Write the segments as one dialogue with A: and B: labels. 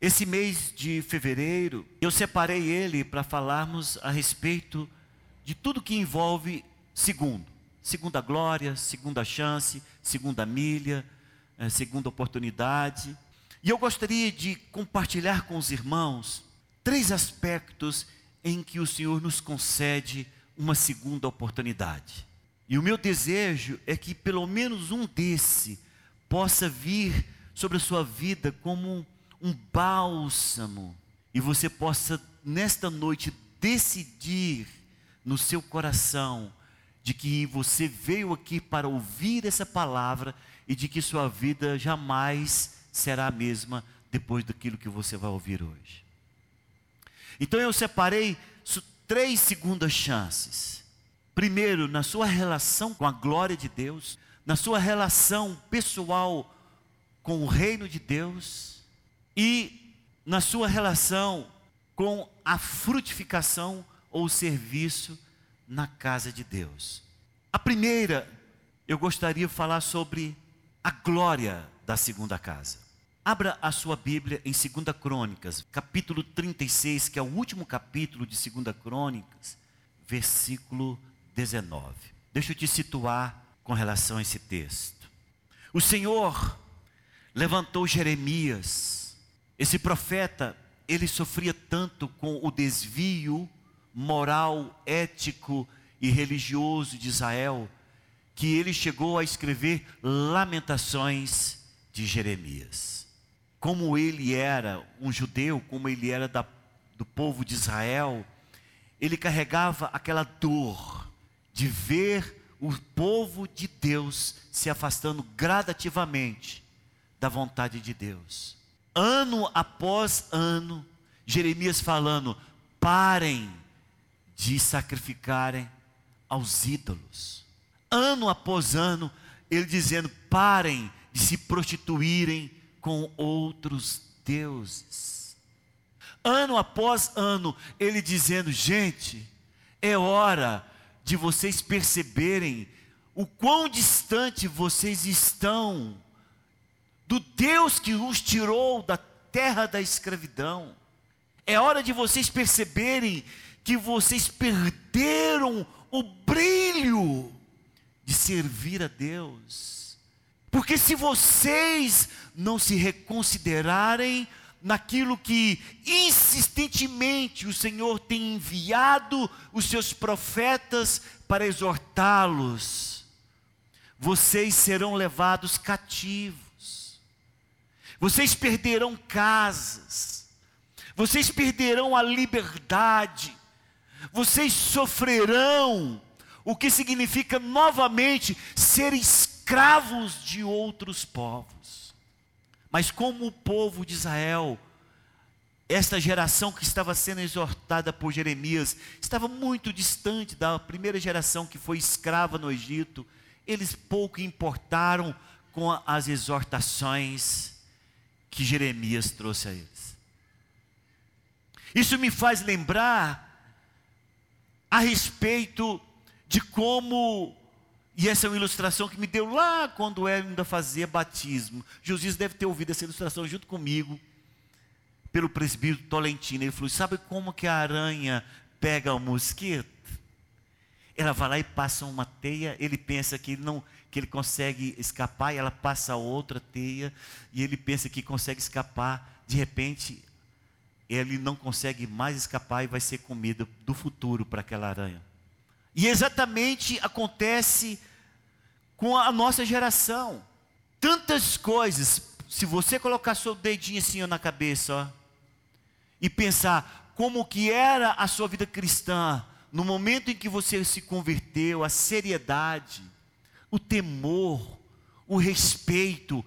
A: esse mês de fevereiro, eu separei ele para falarmos a respeito de tudo que envolve segundo. Segunda glória, segunda chance, segunda milha, eh, segunda oportunidade. E eu gostaria de compartilhar com os irmãos três aspectos em que o Senhor nos concede uma segunda oportunidade. E o meu desejo é que pelo menos um desse possa vir sobre a sua vida como um bálsamo e você possa nesta noite decidir no seu coração de que você veio aqui para ouvir essa palavra e de que sua vida jamais será a mesma depois daquilo que você vai ouvir hoje. Então eu separei três segundas chances. Primeiro, na sua relação com a glória de Deus, na sua relação pessoal com o reino de Deus e na sua relação com a frutificação ou serviço na casa de Deus. A primeira, eu gostaria de falar sobre a glória da segunda casa. Abra a sua Bíblia em 2 Crônicas, capítulo 36, que é o último capítulo de 2 Crônicas, versículo 19. Deixa eu te situar com relação a esse texto. O Senhor levantou Jeremias, esse profeta, ele sofria tanto com o desvio moral, ético e religioso de Israel, que ele chegou a escrever Lamentações de Jeremias. Como ele era um judeu, como ele era da, do povo de Israel, ele carregava aquela dor de ver o povo de Deus se afastando gradativamente da vontade de Deus. Ano após ano, Jeremias falando: parem de sacrificarem aos ídolos. Ano após ano, ele dizendo: parem de se prostituírem com outros deuses. Ano após ano, ele dizendo: gente, é hora de vocês perceberem o quão distante vocês estão do Deus que os tirou da terra da escravidão. É hora de vocês perceberem que vocês perderam o brilho de servir a Deus. Porque se vocês não se reconsiderarem naquilo que insistentemente o Senhor tem enviado os seus profetas para exortá-los, vocês serão levados cativos, vocês perderão casas, vocês perderão a liberdade, vocês sofrerão, o que significa novamente ser escravos de outros povos. Mas como o povo de Israel, esta geração que estava sendo exortada por Jeremias, estava muito distante da primeira geração que foi escrava no Egito, eles pouco importaram com as exortações que Jeremias trouxe a eles. Isso me faz lembrar a respeito de como, e essa é uma ilustração que me deu lá quando eu ainda fazia batismo. Josias deve ter ouvido essa ilustração junto comigo, pelo presbítero Tolentino. Ele falou: Sabe como que a aranha pega o mosquito? Ela vai lá e passa uma teia, ele pensa que não que ele consegue escapar, e ela passa outra teia, e ele pensa que consegue escapar. De repente, ele não consegue mais escapar e vai ser comida do futuro para aquela aranha. E exatamente acontece com a nossa geração. Tantas coisas, se você colocar seu dedinho assim na cabeça, ó, e pensar como que era a sua vida cristã no momento em que você se converteu, a seriedade, o temor, o respeito,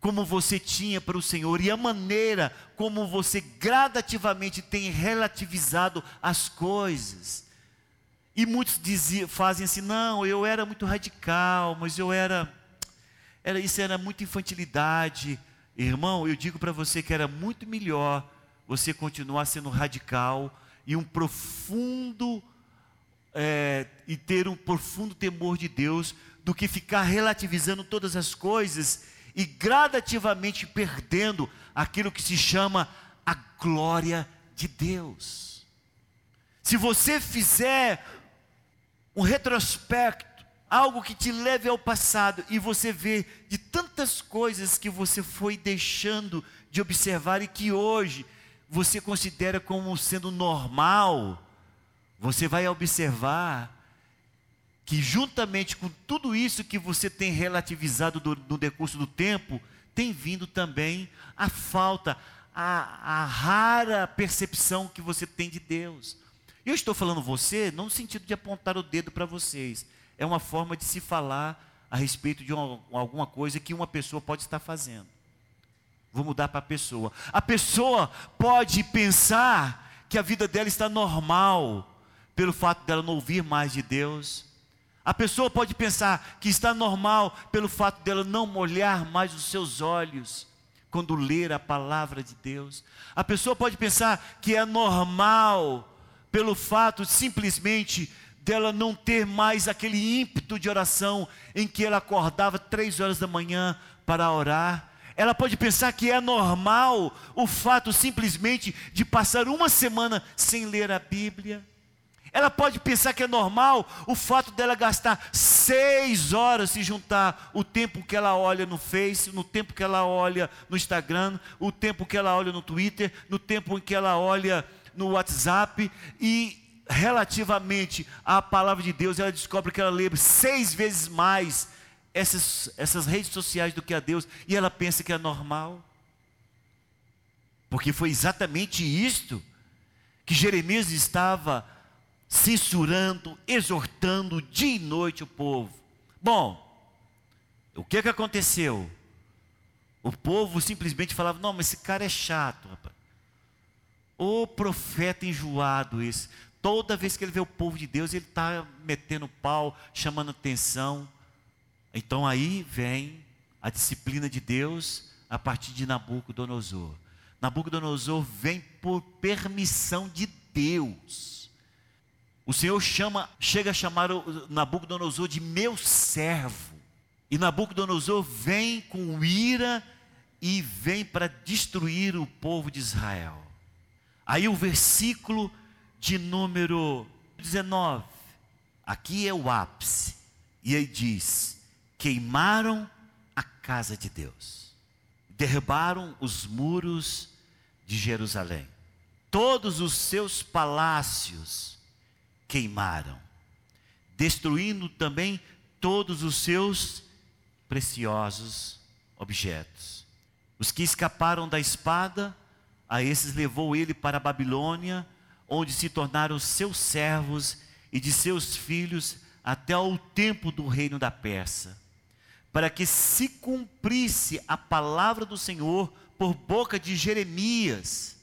A: como você tinha para o Senhor e a maneira como você gradativamente tem relativizado as coisas. E muitos diziam, fazem assim: não, eu era muito radical, mas eu era, era isso era muita infantilidade. Irmão, eu digo para você que era muito melhor você continuar sendo radical e um profundo é, e ter um profundo temor de Deus do que ficar relativizando todas as coisas e gradativamente perdendo aquilo que se chama a glória de Deus. Se você fizer um retrospecto, algo que te leve ao passado e você vê de tantas coisas que você foi deixando de observar e que hoje você considera como sendo normal, você vai observar que juntamente com tudo isso que você tem relativizado do, no decurso do tempo, tem vindo também a falta, a, a rara percepção que você tem de Deus. Eu estou falando você não no sentido de apontar o dedo para vocês, é uma forma de se falar a respeito de uma, alguma coisa que uma pessoa pode estar fazendo. Vou mudar para a pessoa. A pessoa pode pensar que a vida dela está normal, pelo fato dela não ouvir mais de Deus. A pessoa pode pensar que está normal pelo fato dela não molhar mais os seus olhos quando ler a palavra de Deus. A pessoa pode pensar que é normal pelo fato simplesmente dela não ter mais aquele ímpeto de oração em que ela acordava três horas da manhã para orar ela pode pensar que é normal o fato simplesmente de passar uma semana sem ler a Bíblia. Ela pode pensar que é normal o fato dela gastar seis horas se juntar o tempo que ela olha no Face, no tempo que ela olha no Instagram, o tempo que ela olha no Twitter, no tempo em que ela olha no WhatsApp e relativamente à palavra de Deus, ela descobre que ela lê seis vezes mais essas, essas redes sociais do que a Deus e ela pensa que é normal. Porque foi exatamente isto que Jeremias estava censurando, exortando dia e noite o povo. Bom, o que que aconteceu? O povo simplesmente falava: não, mas esse cara é chato, rapaz. O profeta enjoado esse. Toda vez que ele vê o povo de Deus, ele está metendo pau, chamando atenção. Então aí vem a disciplina de Deus a partir de Nabucodonosor. Nabucodonosor vem por permissão de Deus. O Senhor chama, chega a chamar Nabucodonosor de meu servo. E Nabucodonosor vem com ira e vem para destruir o povo de Israel. Aí o versículo de número 19, aqui é o ápice. E aí diz: queimaram a casa de Deus, derrubaram os muros de Jerusalém, todos os seus palácios queimaram, destruindo também todos os seus preciosos objetos. Os que escaparam da espada, a esses levou ele para a Babilônia, onde se tornaram seus servos e de seus filhos até ao tempo do reino da Pérsia para que se cumprisse a palavra do Senhor por boca de Jeremias,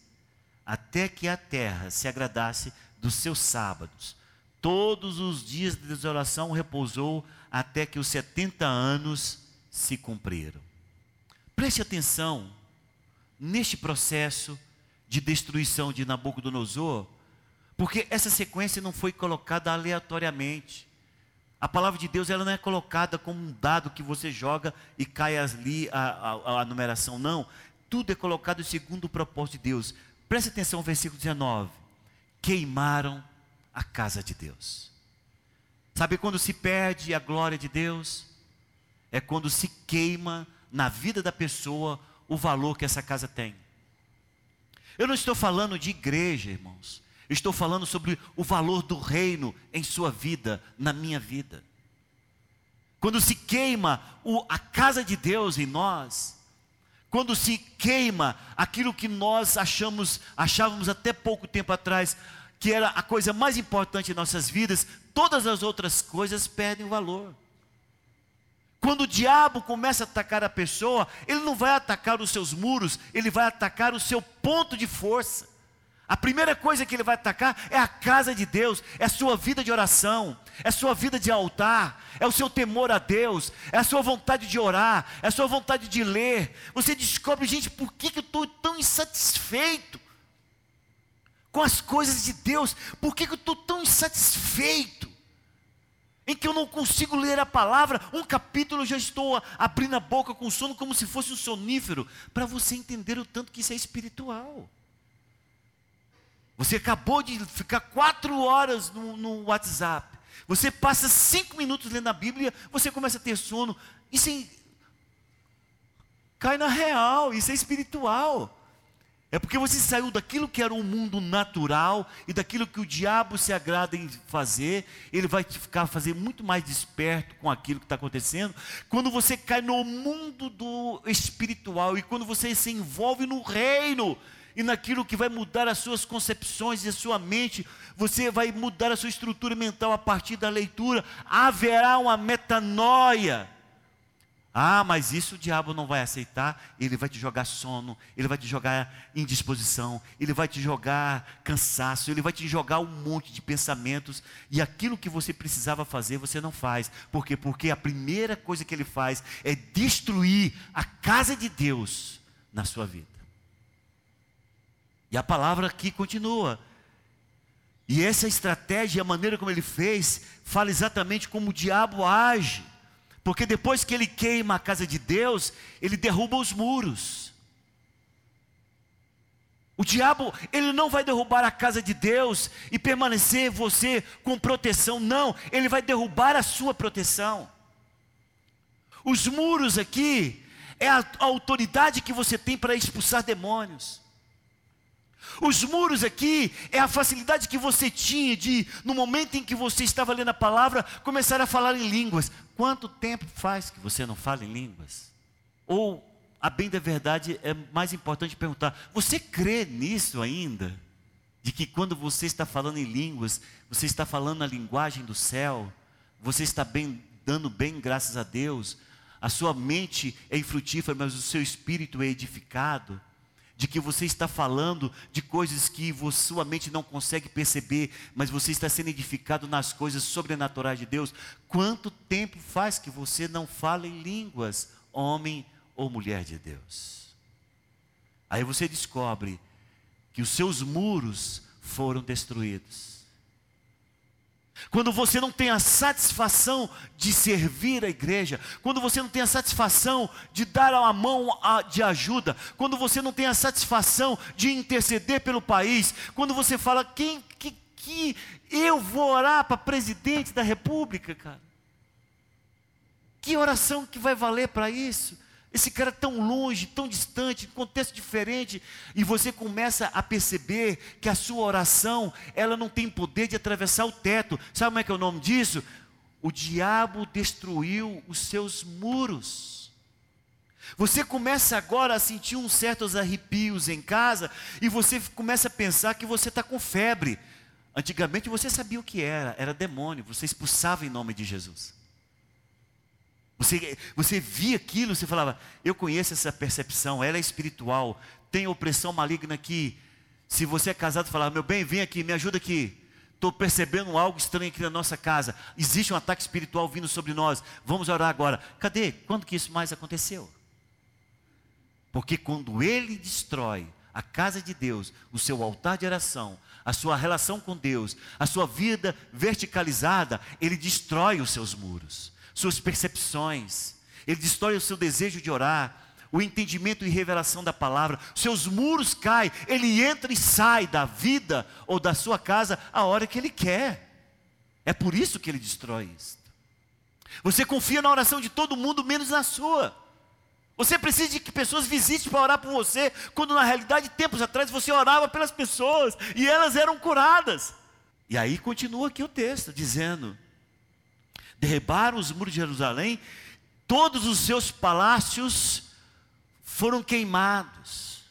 A: até que a terra se agradasse dos seus sábados. Todos os dias de desolação repousou até que os 70 anos se cumpriram. Preste atenção neste processo de destruição de Nabucodonosor, porque essa sequência não foi colocada aleatoriamente. A palavra de Deus ela não é colocada como um dado que você joga e cai ali a, a, a numeração, não. Tudo é colocado segundo o propósito de Deus. Preste atenção no versículo 19. Queimaram a casa de Deus. Sabe quando se perde a glória de Deus? É quando se queima na vida da pessoa o valor que essa casa tem. Eu não estou falando de igreja, irmãos. Estou falando sobre o valor do reino em sua vida, na minha vida. Quando se queima o, a casa de Deus em nós, quando se queima aquilo que nós achamos, achávamos até pouco tempo atrás que era a coisa mais importante em nossas vidas, todas as outras coisas perdem valor. Quando o diabo começa a atacar a pessoa, ele não vai atacar os seus muros, ele vai atacar o seu ponto de força. A primeira coisa que ele vai atacar é a casa de Deus, é a sua vida de oração, é a sua vida de altar, é o seu temor a Deus, é a sua vontade de orar, é a sua vontade de ler. Você descobre, gente, por que, que eu estou tão insatisfeito com as coisas de Deus? Por que, que eu estou tão insatisfeito? em que eu não consigo ler a palavra, um capítulo eu já estou abrindo a boca com sono como se fosse um sonífero, para você entender o tanto que isso é espiritual. Você acabou de ficar quatro horas no, no WhatsApp, você passa cinco minutos lendo a Bíblia, você começa a ter sono, isso é, cai na real, isso é espiritual. É porque você saiu daquilo que era um mundo natural e daquilo que o diabo se agrada em fazer, ele vai te ficar fazer muito mais desperto com aquilo que está acontecendo. Quando você cai no mundo do espiritual e quando você se envolve no reino e naquilo que vai mudar as suas concepções e a sua mente, você vai mudar a sua estrutura mental a partir da leitura, haverá uma metanoia ah, mas isso o diabo não vai aceitar, ele vai te jogar sono, ele vai te jogar indisposição, ele vai te jogar cansaço, ele vai te jogar um monte de pensamentos, e aquilo que você precisava fazer, você não faz. Por quê? Porque a primeira coisa que ele faz é destruir a casa de Deus na sua vida. E a palavra aqui continua. E essa estratégia, a maneira como ele fez, fala exatamente como o diabo age. Porque depois que ele queima a casa de Deus, ele derruba os muros. O diabo, ele não vai derrubar a casa de Deus e permanecer você com proteção, não, ele vai derrubar a sua proteção. Os muros aqui é a autoridade que você tem para expulsar demônios. Os muros aqui é a facilidade que você tinha de, no momento em que você estava lendo a palavra, começar a falar em línguas. Quanto tempo faz que você não fala em línguas? Ou, a bem da verdade, é mais importante perguntar: você crê nisso ainda? De que quando você está falando em línguas, você está falando a linguagem do céu, você está bem, dando bem, graças a Deus, a sua mente é infrutífera, mas o seu espírito é edificado de que você está falando de coisas que sua mente não consegue perceber, mas você está sendo edificado nas coisas sobrenaturais de Deus. Quanto tempo faz que você não fala em línguas, homem ou mulher de Deus? Aí você descobre que os seus muros foram destruídos. Quando você não tem a satisfação de servir a igreja, quando você não tem a satisfação de dar a mão de ajuda, quando você não tem a satisfação de interceder pelo país, quando você fala, quem que, que eu vou orar para presidente da república, cara? Que oração que vai valer para isso? Esse cara tão longe, tão distante, contexto diferente, e você começa a perceber que a sua oração, ela não tem poder de atravessar o teto. Sabe como é que é o nome disso? O diabo destruiu os seus muros. Você começa agora a sentir uns certos arrepios em casa e você começa a pensar que você está com febre. Antigamente você sabia o que era, era demônio, você expulsava em nome de Jesus. Você, você via aquilo, você falava, eu conheço essa percepção, ela é espiritual, tem opressão maligna aqui. Se você é casado, falava, meu bem, vem aqui, me ajuda aqui. Estou percebendo algo estranho aqui na nossa casa. Existe um ataque espiritual vindo sobre nós. Vamos orar agora. Cadê? Quando que isso mais aconteceu? Porque quando ele destrói a casa de Deus, o seu altar de oração, a sua relação com Deus, a sua vida verticalizada, ele destrói os seus muros suas percepções, ele destrói o seu desejo de orar, o entendimento e revelação da palavra, seus muros caem, ele entra e sai da vida ou da sua casa a hora que ele quer. É por isso que ele destrói isso. Você confia na oração de todo mundo, menos na sua. Você precisa de que pessoas visitem para orar por você, quando na realidade, tempos atrás, você orava pelas pessoas e elas eram curadas. E aí continua aqui o texto, dizendo: derribaram os muros de Jerusalém, todos os seus palácios foram queimados.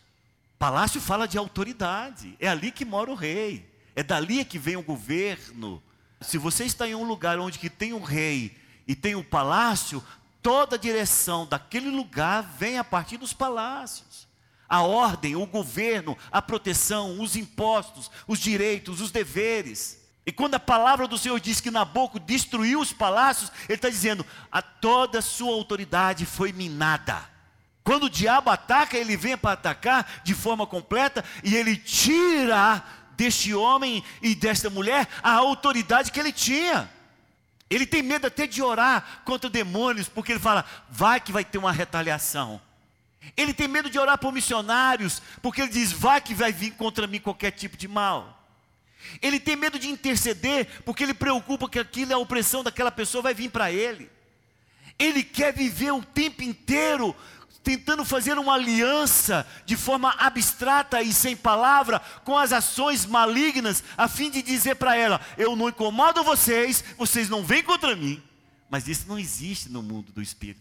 A: Palácio fala de autoridade, é ali que mora o rei, é dali que vem o governo. Se você está em um lugar onde que tem um rei e tem um palácio, toda a direção daquele lugar vem a partir dos palácios. A ordem, o governo, a proteção, os impostos, os direitos, os deveres. E quando a palavra do Senhor diz que Nabucco destruiu os palácios, ele está dizendo: a toda sua autoridade foi minada. Quando o diabo ataca, ele vem para atacar de forma completa e ele tira deste homem e desta mulher a autoridade que ele tinha. Ele tem medo até de orar contra demônios, porque ele fala, vai que vai ter uma retaliação. Ele tem medo de orar por missionários, porque ele diz, vai que vai vir contra mim qualquer tipo de mal. Ele tem medo de interceder, porque ele preocupa que aquilo é a opressão daquela pessoa vai vir para ele. Ele quer viver o tempo inteiro tentando fazer uma aliança de forma abstrata e sem palavra com as ações malignas, a fim de dizer para ela: Eu não incomodo vocês, vocês não vêm contra mim. Mas isso não existe no mundo do espírito.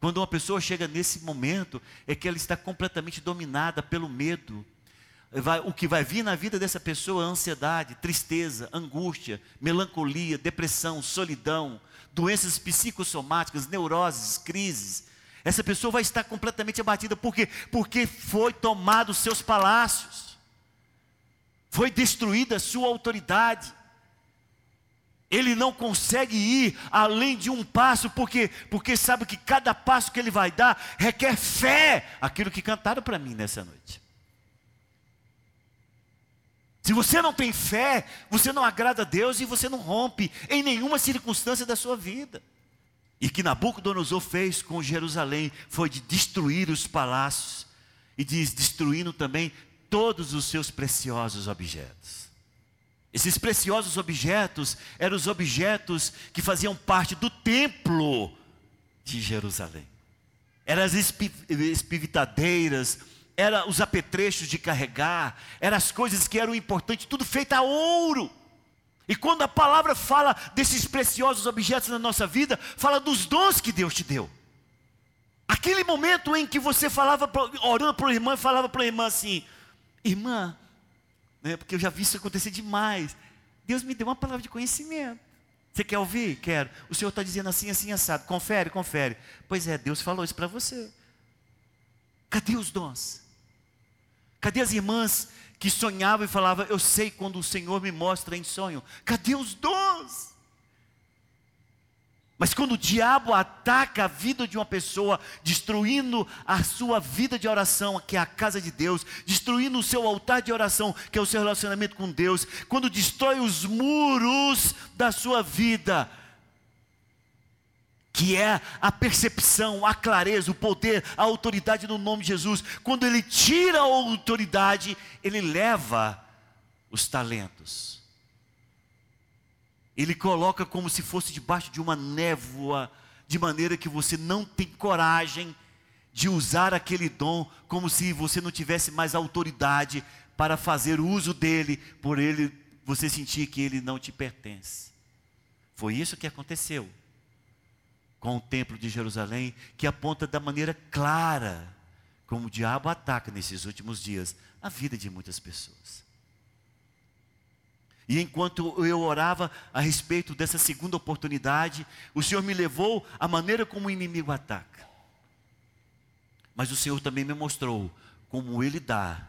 A: Quando uma pessoa chega nesse momento, é que ela está completamente dominada pelo medo. Vai, o que vai vir na vida dessa pessoa é ansiedade, tristeza, angústia, melancolia, depressão, solidão, doenças psicossomáticas, neuroses, crises, essa pessoa vai estar completamente abatida. Por quê? Porque foi tomado os seus palácios. Foi destruída a sua autoridade. Ele não consegue ir além de um passo, porque porque sabe que cada passo que ele vai dar requer fé, aquilo que cantaram para mim nessa noite. Se você não tem fé, você não agrada a Deus e você não rompe em nenhuma circunstância da sua vida. E que Nabucodonosor fez com Jerusalém foi de destruir os palácios e diz destruindo também todos os seus preciosos objetos. Esses preciosos objetos eram os objetos que faziam parte do templo de Jerusalém. Eram as espivitadeiras, eram os apetrechos de carregar, eram as coisas que eram importantes, tudo feito a ouro. E quando a palavra fala desses preciosos objetos na nossa vida, fala dos dons que Deus te deu. Aquele momento em que você falava, orando para a irmã, falava para a irmã assim: Irmã, né, porque eu já vi isso acontecer demais. Deus me deu uma palavra de conhecimento. Você quer ouvir? Quero. O Senhor está dizendo assim, assim, assado. Confere, confere. Pois é, Deus falou isso para você. Cadê os dons? Cadê as irmãs que sonhava e falava: Eu sei quando o Senhor me mostra em sonho. Cadê os dons? Mas quando o diabo ataca a vida de uma pessoa, destruindo a sua vida de oração, que é a casa de Deus, destruindo o seu altar de oração, que é o seu relacionamento com Deus, quando destrói os muros da sua vida, que é a percepção, a clareza, o poder, a autoridade no nome de Jesus. Quando ele tira a autoridade, ele leva os talentos. Ele coloca como se fosse debaixo de uma névoa, de maneira que você não tem coragem de usar aquele dom, como se você não tivesse mais autoridade para fazer uso dele, por ele você sentir que ele não te pertence. Foi isso que aconteceu com o templo de Jerusalém, que aponta da maneira clara como o diabo ataca nesses últimos dias a vida de muitas pessoas. E enquanto eu orava a respeito dessa segunda oportunidade, o Senhor me levou à maneira como o inimigo ataca. Mas o Senhor também me mostrou como ele dá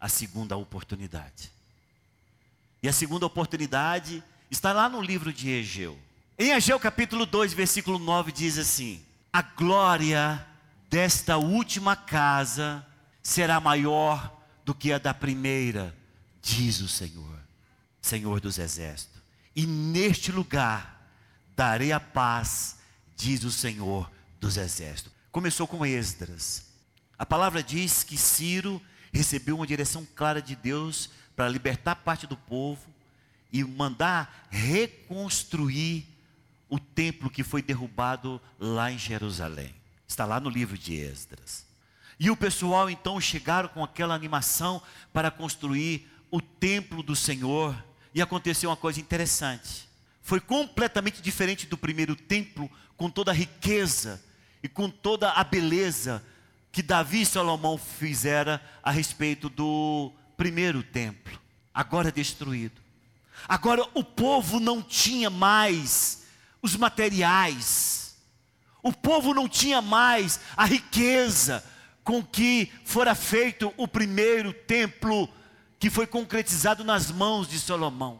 A: a segunda oportunidade. E a segunda oportunidade está lá no livro de Egeu. Em Ageu capítulo 2, versículo 9 diz assim: A glória desta última casa será maior do que a da primeira, diz o Senhor, Senhor dos exércitos. E neste lugar darei a paz, diz o Senhor dos exércitos. Começou com Esdras. A palavra diz que Ciro recebeu uma direção clara de Deus para libertar parte do povo e mandar reconstruir o templo que foi derrubado lá em Jerusalém. Está lá no livro de Esdras. E o pessoal então chegaram com aquela animação para construir o templo do Senhor. E aconteceu uma coisa interessante. Foi completamente diferente do primeiro templo, com toda a riqueza e com toda a beleza que Davi e Salomão fizeram a respeito do primeiro templo, agora destruído. Agora o povo não tinha mais os materiais. O povo não tinha mais a riqueza com que fora feito o primeiro templo que foi concretizado nas mãos de Salomão.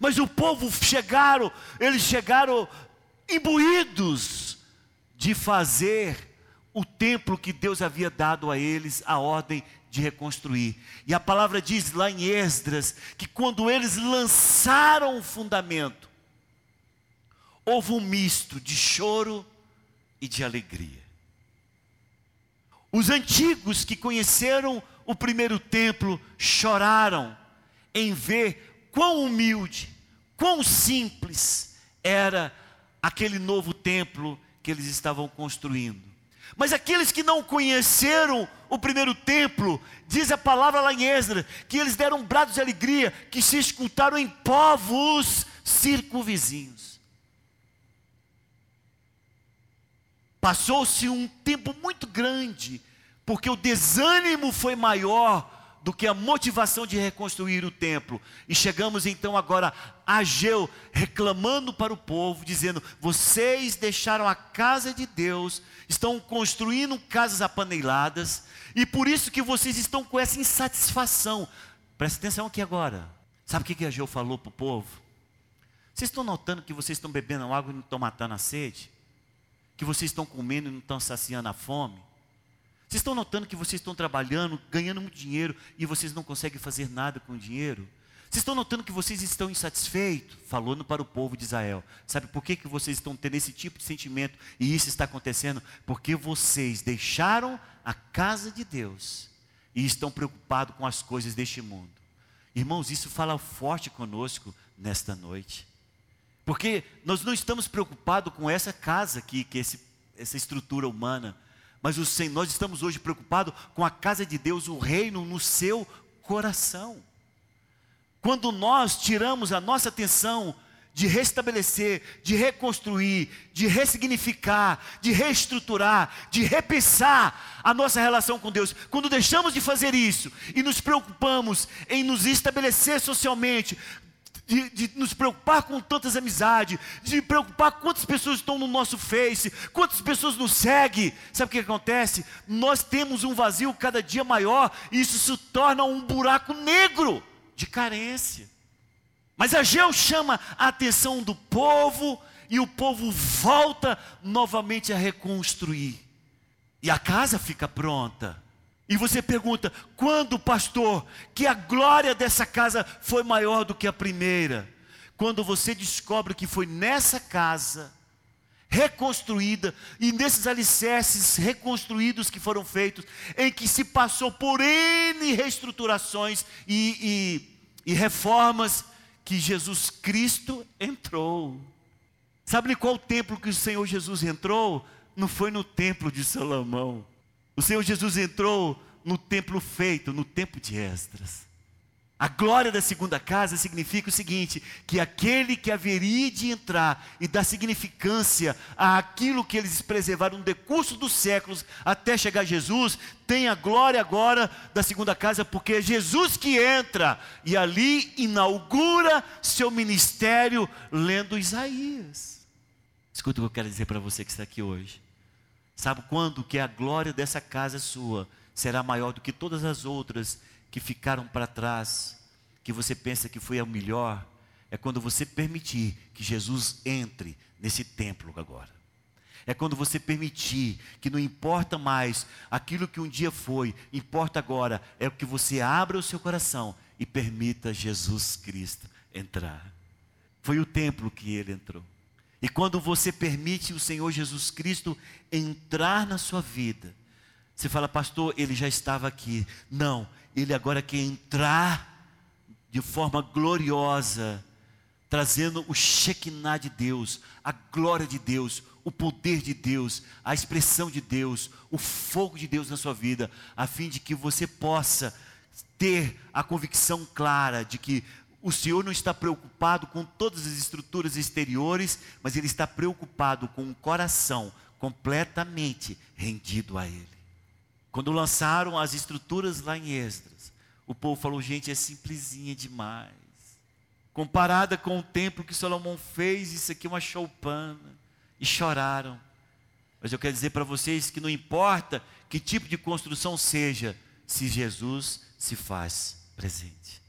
A: Mas o povo chegaram, eles chegaram imbuídos de fazer o templo que Deus havia dado a eles a ordem de reconstruir. E a palavra diz lá em Esdras que quando eles lançaram o fundamento, houve um misto de choro e de alegria. Os antigos que conheceram o primeiro templo choraram em ver quão humilde, quão simples era aquele novo templo que eles estavam construindo. Mas aqueles que não conheceram o primeiro templo, diz a palavra lá em Esdras, que eles deram brados de alegria, que se escutaram em povos circunvizinhos. Passou-se um tempo muito grande, porque o desânimo foi maior do que a motivação de reconstruir o templo. E chegamos então agora a Ageu reclamando para o povo, dizendo: Vocês deixaram a casa de Deus, estão construindo casas apaneiladas, e por isso que vocês estão com essa insatisfação. Presta atenção aqui agora. Sabe o que, que Ageu falou para o povo? Vocês estão notando que vocês estão bebendo água e não estão matando a sede? Que vocês estão comendo e não estão saciando a fome? Vocês estão notando que vocês estão trabalhando, ganhando muito dinheiro e vocês não conseguem fazer nada com o dinheiro? Vocês estão notando que vocês estão insatisfeitos? Falando para o povo de Israel. Sabe por que, que vocês estão tendo esse tipo de sentimento e isso está acontecendo? Porque vocês deixaram a casa de Deus e estão preocupados com as coisas deste mundo. Irmãos, isso fala forte conosco nesta noite. Porque nós não estamos preocupados com essa casa aqui, que é esse, essa estrutura humana mas o nós estamos hoje preocupados com a casa de Deus, o reino no seu coração. Quando nós tiramos a nossa atenção de restabelecer, de reconstruir, de ressignificar, de reestruturar, de repensar a nossa relação com Deus. Quando deixamos de fazer isso e nos preocupamos em nos estabelecer socialmente, de, de, nos preocupar com tantas amizades, de preocupar quantas pessoas estão no nosso Face, quantas pessoas nos seguem. Sabe o que acontece? Nós temos um vazio cada dia maior e isso se torna um buraco negro de carência. Mas Ageu chama a atenção do povo e o povo volta novamente a reconstruir. E a casa fica pronta. E você pergunta: quando, pastor, que a glória dessa casa foi maior do que a primeira? Quando você descobre que foi nessa casa, reconstruída, e nesses alicerces reconstruídos que foram feitos, em que se passou por N reestruturações e, e, e reformas, que Jesus Cristo entrou. Sabe qual templo que o Senhor Jesus entrou? Não foi no templo de Salomão o Senhor Jesus entrou no templo feito, no templo de Esdras. A glória da segunda casa significa o seguinte: que aquele que haveria de entrar e dar significância àquilo que eles preservaram no decurso dos séculos até chegar a Jesus, tem a glória agora da segunda casa, porque é Jesus que entra e ali inaugura seu ministério lendo Isaías. Escuta o que eu quero dizer para você que está aqui hoje. Sabe quando que a glória dessa casa sua será maior do que todas as outras que ficaram para trás, que você pensa que foi a melhor? É quando você permitir que Jesus entre nesse templo agora. É quando você permitir que não importa mais aquilo que um dia foi, importa agora é o que você abra o seu coração e permita Jesus Cristo entrar. Foi o templo que ele entrou. E quando você permite o Senhor Jesus Cristo entrar na sua vida, você fala, pastor, ele já estava aqui. Não, ele agora quer entrar de forma gloriosa, trazendo o Shekinah de Deus, a glória de Deus, o poder de Deus, a expressão de Deus, o fogo de Deus na sua vida, a fim de que você possa ter a convicção clara de que o Senhor não está preocupado com todas as estruturas exteriores, mas Ele está preocupado com o coração completamente rendido a Ele. Quando lançaram as estruturas lá em Esdras, o povo falou: gente, é simplesinha demais. Comparada com o templo que Salomão fez, isso aqui é uma choupana. E choraram. Mas eu quero dizer para vocês que não importa que tipo de construção seja, se Jesus se faz presente.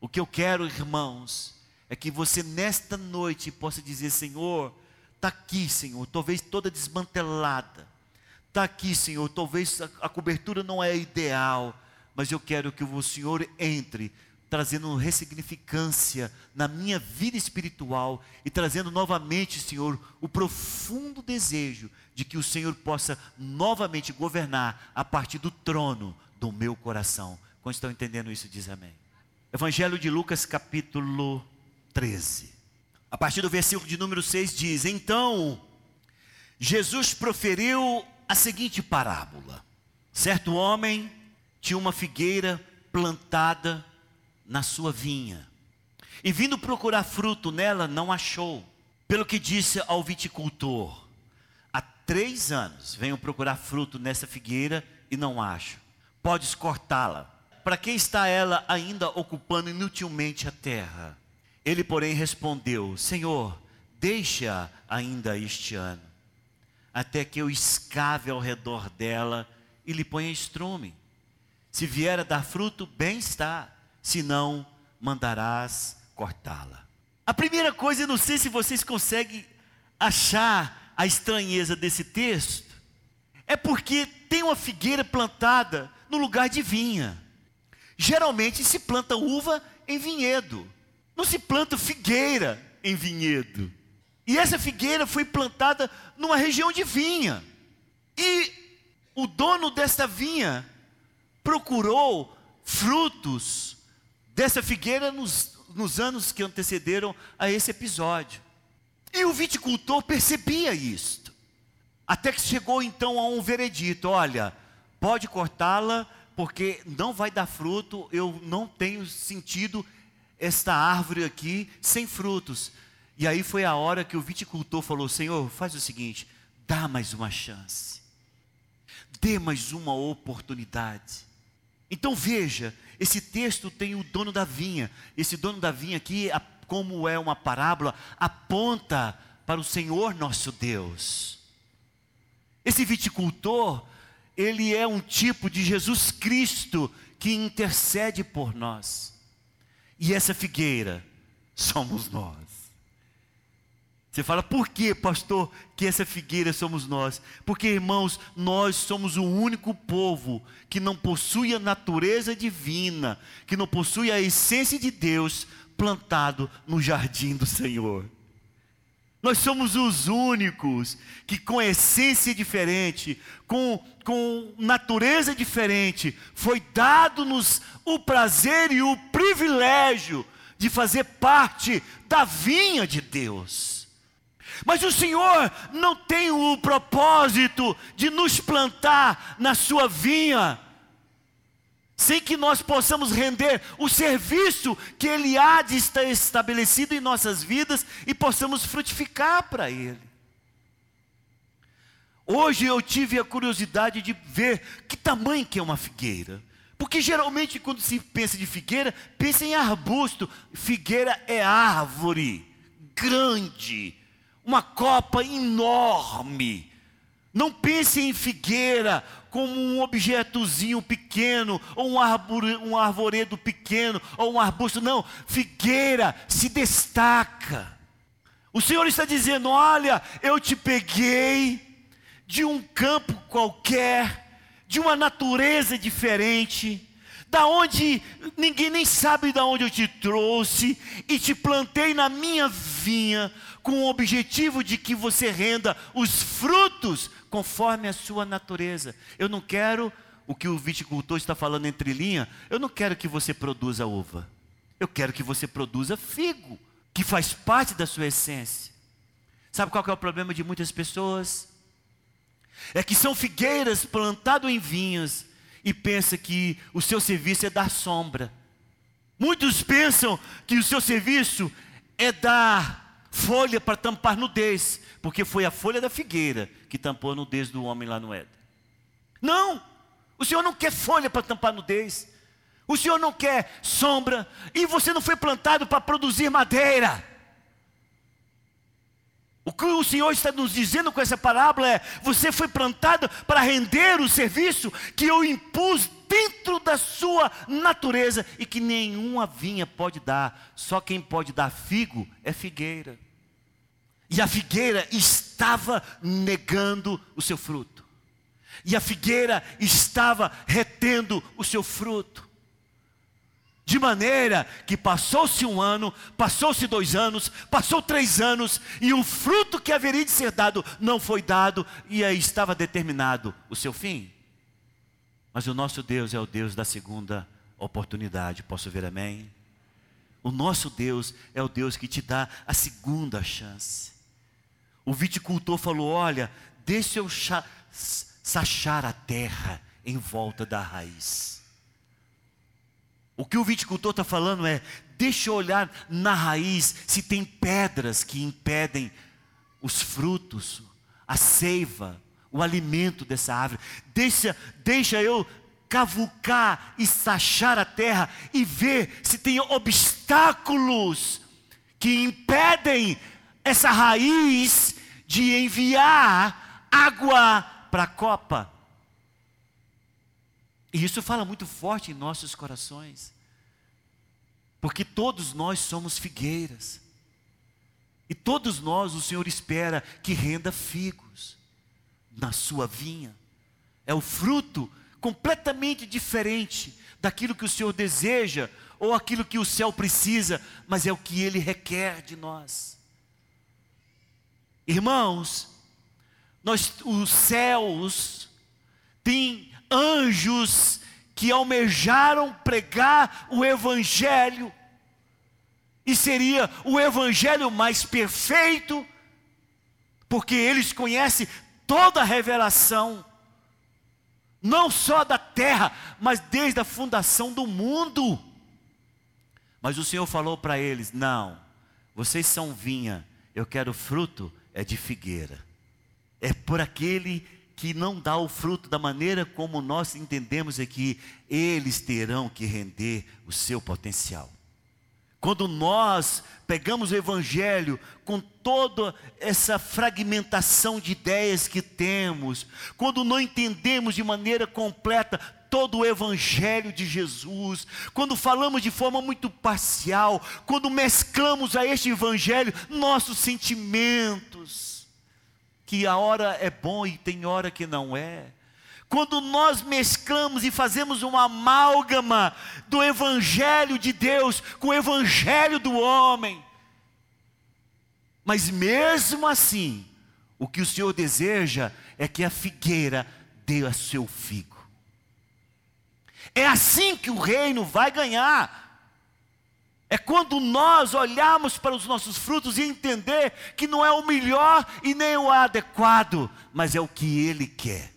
A: O que eu quero, irmãos, é que você nesta noite possa dizer: Senhor, está aqui, Senhor, talvez toda desmantelada, está aqui, Senhor, talvez a, cobertura não é ideal, mas eu quero que o Senhor entre trazendo ressignificância na minha vida espiritual e trazendo novamente, Senhor, o profundo desejo de que o Senhor possa novamente governar a partir do trono do meu coração. Quando estão entendendo isso, diz amém. Evangelho de Lucas, capítulo 13. A partir do versículo de número 6 diz: Então, Jesus proferiu a seguinte parábola: Certo homem tinha uma figueira plantada na sua vinha. E vindo procurar fruto nela, não achou. Pelo que disse ao viticultor: Há três anos venho procurar fruto nessa figueira e não acho. Podes cortá-la. Para que está ela ainda ocupando inutilmente a terra? Ele, porém, respondeu: Senhor, deixa ainda este ano, até que eu escave ao redor dela e lhe ponha estrume. Se vier a dar fruto, bem está senão mandarás cortá-la. A primeira coisa, eu não sei se vocês conseguem achar a estranheza desse texto, é porque tem uma figueira plantada no lugar de vinha. Geralmente se planta uva em vinhedo, não se planta figueira em vinhedo. E essa figueira foi plantada numa região de vinha. E o dono desta vinha procurou frutos dessa figueira nos, nos anos que antecederam a esse episódio. E o viticultor percebia isto. Até que chegou então a um veredito: olha, pode cortá-la, porque não vai dar fruto, eu não tenho sentido esta árvore aqui sem frutos. E aí foi a hora que o viticultor falou: Senhor, faz o seguinte, dá mais uma chance, dê mais uma oportunidade. Então veja, esse texto tem o dono da vinha. Esse dono da vinha aqui, como é uma parábola, aponta para o Senhor nosso Deus. Esse viticultor, ele é um tipo de Jesus Cristo que intercede por nós. E essa figueira somos nós. Você fala, por que, pastor, que essa figueira somos nós? Porque, irmãos, nós somos o único povo que não possui a natureza divina, que não possui a essência de Deus plantado no jardim do Senhor. Nós somos os únicos que, com essência diferente, com, com natureza diferente, foi dado-nos o prazer e o privilégio de fazer parte da vinha de Deus. Mas o Senhor não tem o propósito de nos plantar na sua vinha, sem que nós possamos render o serviço que Ele há de estar estabelecido em nossas vidas e possamos frutificar para Ele. Hoje eu tive a curiosidade de ver que tamanho que é uma figueira. Porque geralmente quando se pensa de figueira, pensa em arbusto. Figueira é árvore grande, uma copa enorme. Não pense em figueira como um objetozinho pequeno, ou um, arbore, um arvoredo pequeno, ou um arbusto. Não, figueira se destaca. O Senhor está dizendo: Olha, eu te peguei de um campo qualquer, de uma natureza diferente da onde ninguém nem sabe da onde eu te trouxe e te plantei na minha vinha com o objetivo de que você renda os frutos conforme a sua natureza. Eu não quero o que o viticultor está falando entre linha, eu não quero que você produza uva. Eu quero que você produza figo, que faz parte da sua essência. Sabe qual é o problema de muitas pessoas? É que são figueiras plantadas em vinhas e pensa que o seu serviço é dar sombra. Muitos pensam que o seu serviço é dar folha para tampar nudez, porque foi a folha da figueira que tampou a nudez do homem lá no Éden. Não, o Senhor não quer folha para tampar nudez, o Senhor não quer sombra, e você não foi plantado para produzir madeira. O que o Senhor está nos dizendo com essa parábola é: você foi plantado para render o serviço que eu impus dentro da sua natureza e que nenhuma vinha pode dar, só quem pode dar figo é figueira. E a figueira estava negando o seu fruto. E a figueira estava retendo o seu fruto. De maneira que passou-se um ano, passou-se dois anos, passou três anos, e o fruto que haveria de ser dado não foi dado, e aí estava determinado o seu fim. Mas o nosso Deus é o Deus da segunda oportunidade. Posso ver amém? O nosso Deus é o Deus que te dá a segunda chance. O viticultor falou: Olha, deixa eu sachar a terra em volta da raiz. O que o viticultor está falando é: deixa eu olhar na raiz se tem pedras que impedem os frutos, a seiva, o alimento dessa árvore. Deixa, deixa eu cavucar e sachar a terra e ver se tem obstáculos que impedem essa raiz de enviar água para a copa. E isso fala muito forte em nossos corações. Porque todos nós somos figueiras. E todos nós o Senhor espera que renda figos na sua vinha. É o fruto completamente diferente daquilo que o Senhor deseja ou aquilo que o céu precisa, mas é o que ele requer de nós. Irmãos, nós os céus têm anjos que almejaram pregar o Evangelho, e seria o Evangelho mais perfeito, porque eles conhecem toda a revelação, não só da terra, mas desde a fundação do mundo. Mas o Senhor falou para eles: não, vocês são vinha, eu quero fruto, é de figueira, é por aquele que não dá o fruto da maneira como nós entendemos aqui, eles terão que render o seu potencial. Quando nós pegamos o Evangelho com toda essa fragmentação de ideias que temos, quando não entendemos de maneira completa todo o Evangelho de Jesus, quando falamos de forma muito parcial, quando mesclamos a este Evangelho nossos sentimentos, que a hora é bom e tem hora que não é. Quando nós mesclamos e fazemos uma amálgama do Evangelho de Deus com o Evangelho do homem, mas mesmo assim, o que o Senhor deseja é que a figueira dê a seu figo. É assim que o reino vai ganhar. É quando nós olhamos para os nossos frutos e entender que não é o melhor e nem o adequado, mas é o que Ele quer.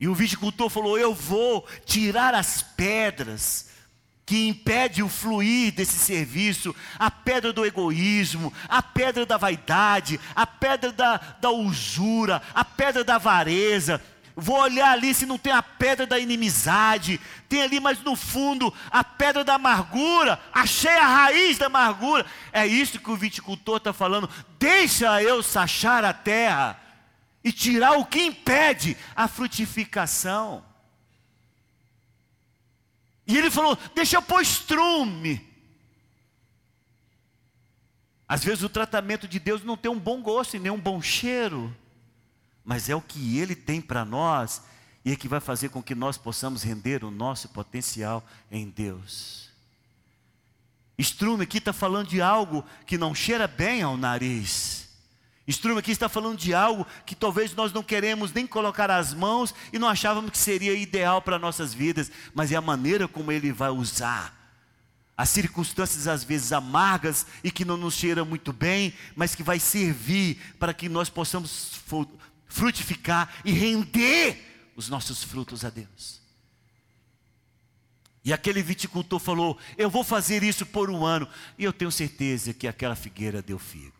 A: E o viticultor falou: Eu vou tirar as pedras que impede o fluir desse serviço, a pedra do egoísmo, a pedra da vaidade, a pedra da, da usura, a pedra da avareza, Vou olhar ali se não tem a pedra da inimizade, tem ali, mas no fundo, a pedra da amargura, achei a raiz da amargura. É isso que o viticultor está falando. Deixa eu sachar a terra e tirar o que impede a frutificação. E ele falou: Deixa eu pôr estrume. Às vezes o tratamento de Deus não tem um bom gosto e nem um bom cheiro mas é o que Ele tem para nós e é que vai fazer com que nós possamos render o nosso potencial em Deus. Strume aqui está falando de algo que não cheira bem ao nariz. Strume aqui está falando de algo que talvez nós não queremos nem colocar as mãos e não achávamos que seria ideal para nossas vidas, mas é a maneira como Ele vai usar as circunstâncias às vezes amargas e que não nos cheira muito bem, mas que vai servir para que nós possamos frutificar e render os nossos frutos a Deus. E aquele viticultor falou: Eu vou fazer isso por um ano. E eu tenho certeza que aquela figueira deu figo.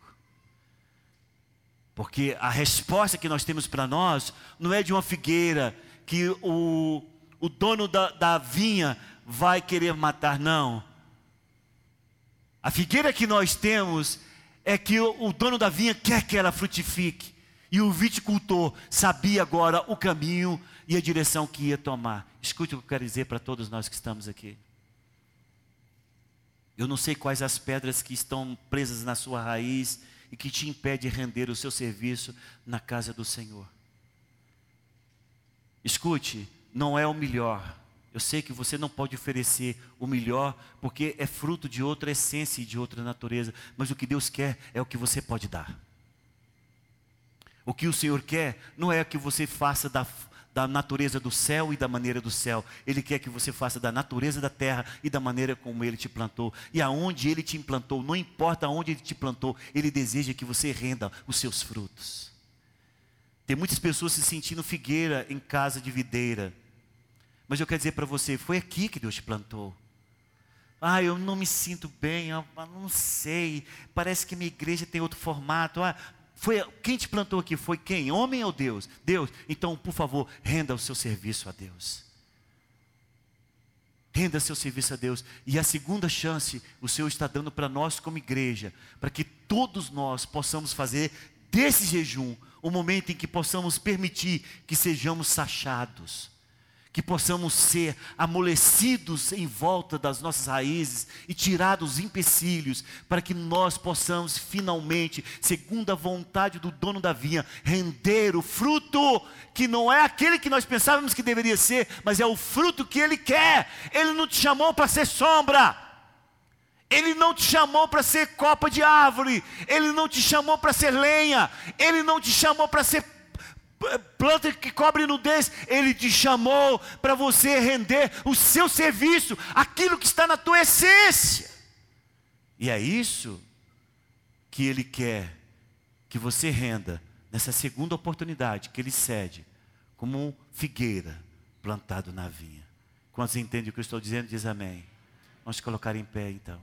A: Porque a resposta que nós temos para nós não é de uma figueira que o, o dono da, da vinha vai querer matar, não. A figueira que nós temos é que o, o dono da vinha quer que ela frutifique. E o viticultor sabia agora o caminho e a direção que ia tomar. Escute o que eu quero dizer para todos nós que estamos aqui. Eu não sei quais as pedras que estão presas na sua raiz e que te impede de render o seu serviço na casa do Senhor. Escute, não é o melhor. Eu sei que você não pode oferecer o melhor, porque é fruto de outra essência e de outra natureza, mas o que Deus quer é o que você pode dar. O que o Senhor quer não é que você faça da, da natureza do céu e da maneira do céu. Ele quer que você faça da natureza da terra e da maneira como Ele te plantou. E aonde Ele te implantou, não importa aonde Ele te plantou, Ele deseja que você renda os seus frutos. Tem muitas pessoas se sentindo figueira em casa de videira mas eu quero dizer para você, foi aqui que Deus te plantou. Ah, eu não me sinto bem, eu não sei. Parece que minha igreja tem outro formato. Ah, foi quem te plantou aqui? Foi quem? Homem ou Deus? Deus. Então, por favor, renda o seu serviço a Deus. Renda seu serviço a Deus. E a segunda chance, o Senhor está dando para nós como igreja, para que todos nós possamos fazer desse jejum o momento em que possamos permitir que sejamos sachados que possamos ser amolecidos em volta das nossas raízes e tirados os empecilhos, para que nós possamos finalmente, segundo a vontade do dono da vinha, render o fruto que não é aquele que nós pensávamos que deveria ser, mas é o fruto que ele quer. Ele não te chamou para ser sombra. Ele não te chamou para ser copa de árvore, Ele não te chamou para ser lenha, Ele não te chamou para ser planta que cobre nudez, Ele te chamou para você render o seu serviço, aquilo que está na tua essência. E é isso que Ele quer que você renda nessa segunda oportunidade que Ele cede, como figueira plantado na vinha. Quantos entendem o que eu estou dizendo? Diz amém. Vamos colocar em pé então.